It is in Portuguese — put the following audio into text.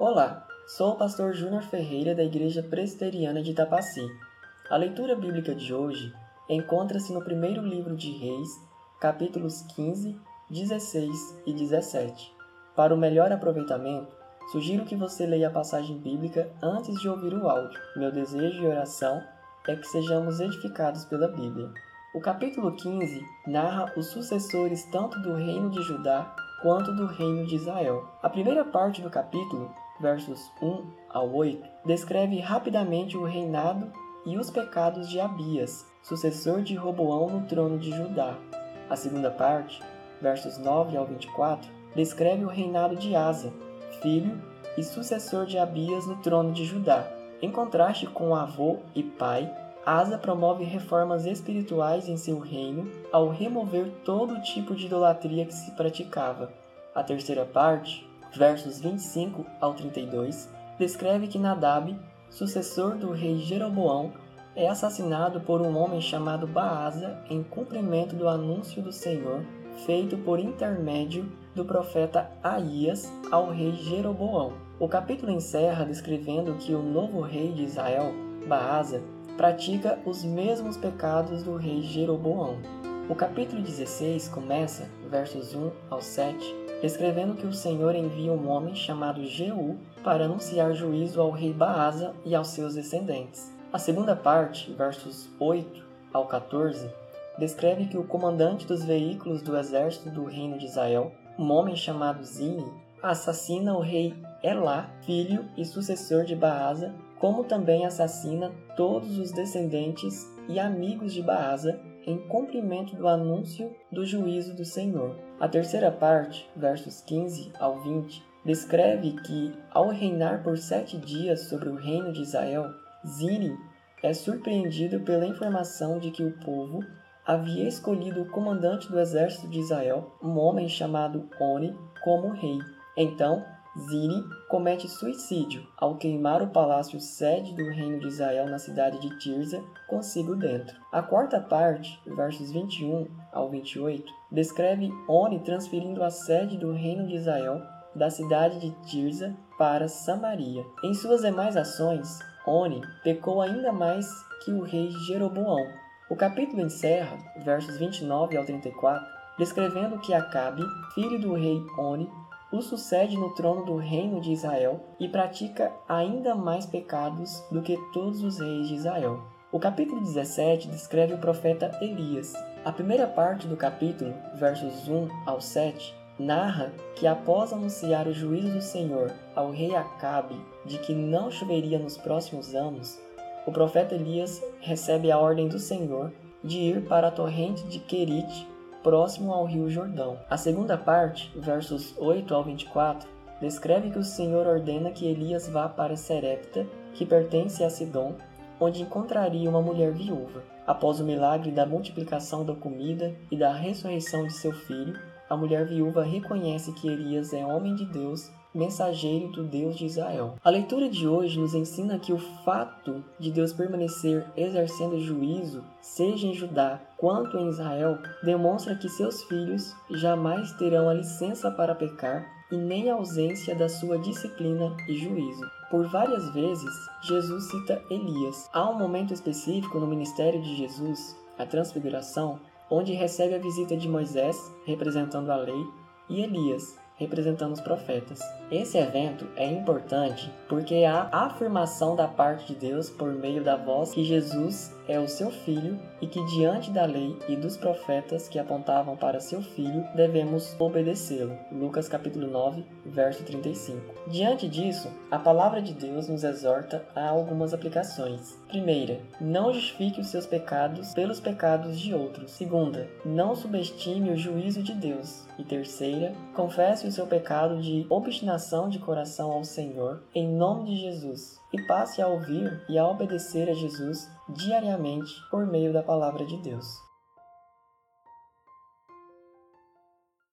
Olá, sou o pastor Júnior Ferreira da Igreja Presbiteriana de Itapaci. A leitura bíblica de hoje encontra-se no primeiro livro de Reis, capítulos 15, 16 e 17. Para o melhor aproveitamento, sugiro que você leia a passagem bíblica antes de ouvir o áudio. Meu desejo e oração é que sejamos edificados pela Bíblia. O capítulo 15 narra os sucessores tanto do reino de Judá quanto do reino de Israel. A primeira parte do capítulo versos 1 ao 8, descreve rapidamente o reinado e os pecados de Abias, sucessor de Roboão no trono de Judá. A segunda parte, versos 9 ao 24, descreve o reinado de Asa, filho e sucessor de Abias no trono de Judá. Em contraste com o avô e pai, Asa promove reformas espirituais em seu reino ao remover todo tipo de idolatria que se praticava. A terceira parte, versos 25 ao 32, descreve que Nadab, sucessor do rei Jeroboão, é assassinado por um homem chamado Baasa em cumprimento do anúncio do Senhor feito por intermédio do profeta Aías ao rei Jeroboão. O capítulo encerra descrevendo que o novo rei de Israel, Baasa, pratica os mesmos pecados do rei Jeroboão. O capítulo 16 começa, versos 1 ao 7, escrevendo que o Senhor envia um homem chamado Jeú para anunciar juízo ao rei Baasa e aos seus descendentes. A segunda parte, versos 8 ao 14, descreve que o comandante dos veículos do exército do reino de Israel, um homem chamado Zini, assassina o rei Elá, filho e sucessor de Baasa, como também assassina todos os descendentes e amigos de Baasa em cumprimento do anúncio do juízo do Senhor. A terceira parte, versos 15 ao 20, descreve que, ao reinar por sete dias sobre o reino de Israel, Zini é surpreendido pela informação de que o povo havia escolhido o comandante do exército de Israel, um homem chamado Oni, como rei. Então, Zini comete suicídio ao queimar o palácio sede do reino de Israel na cidade de Tirza consigo dentro. A quarta parte, versos 21 ao 28, descreve Oni transferindo a sede do reino de Israel da cidade de Tirza para Samaria. Em suas demais ações, Oni pecou ainda mais que o rei Jeroboão. O capítulo encerra, versos 29 ao 34, descrevendo que Acabe, filho do rei Oni, o sucede no trono do reino de Israel e pratica ainda mais pecados do que todos os reis de Israel. O capítulo 17 descreve o profeta Elias. A primeira parte do capítulo, versos 1 ao 7, narra que após anunciar o juízo do Senhor ao rei Acabe de que não choveria nos próximos anos, o profeta Elias recebe a ordem do Senhor de ir para a torrente de Querite próximo ao rio Jordão. A segunda parte, versos 8 ao 24, descreve que o Senhor ordena que Elias vá para Serepta, que pertence a Sidom, onde encontraria uma mulher viúva. Após o milagre da multiplicação da comida e da ressurreição de seu filho, a mulher viúva reconhece que Elias é homem de Deus mensageiro do Deus de Israel. A leitura de hoje nos ensina que o fato de Deus permanecer exercendo juízo, seja em Judá quanto em Israel, demonstra que seus filhos jamais terão a licença para pecar e nem a ausência da sua disciplina e juízo. Por várias vezes, Jesus cita Elias. Há um momento específico no ministério de Jesus, a transfiguração, onde recebe a visita de Moisés, representando a lei, e Elias, representando os profetas. Esse evento é importante porque há a afirmação da parte de Deus por meio da voz que Jesus é o seu filho e que diante da lei e dos profetas que apontavam para seu filho devemos obedecê-lo. Lucas capítulo 9, verso 35. Diante disso, a palavra de Deus nos exorta a algumas aplicações. Primeira, não justifique os seus pecados pelos pecados de outros. Segunda, não subestime o juízo de Deus. E terceira, confesse o seu pecado de obstinação de coração ao Senhor em nome de Jesus e passe a ouvir e a obedecer a Jesus diariamente por meio da palavra de Deus.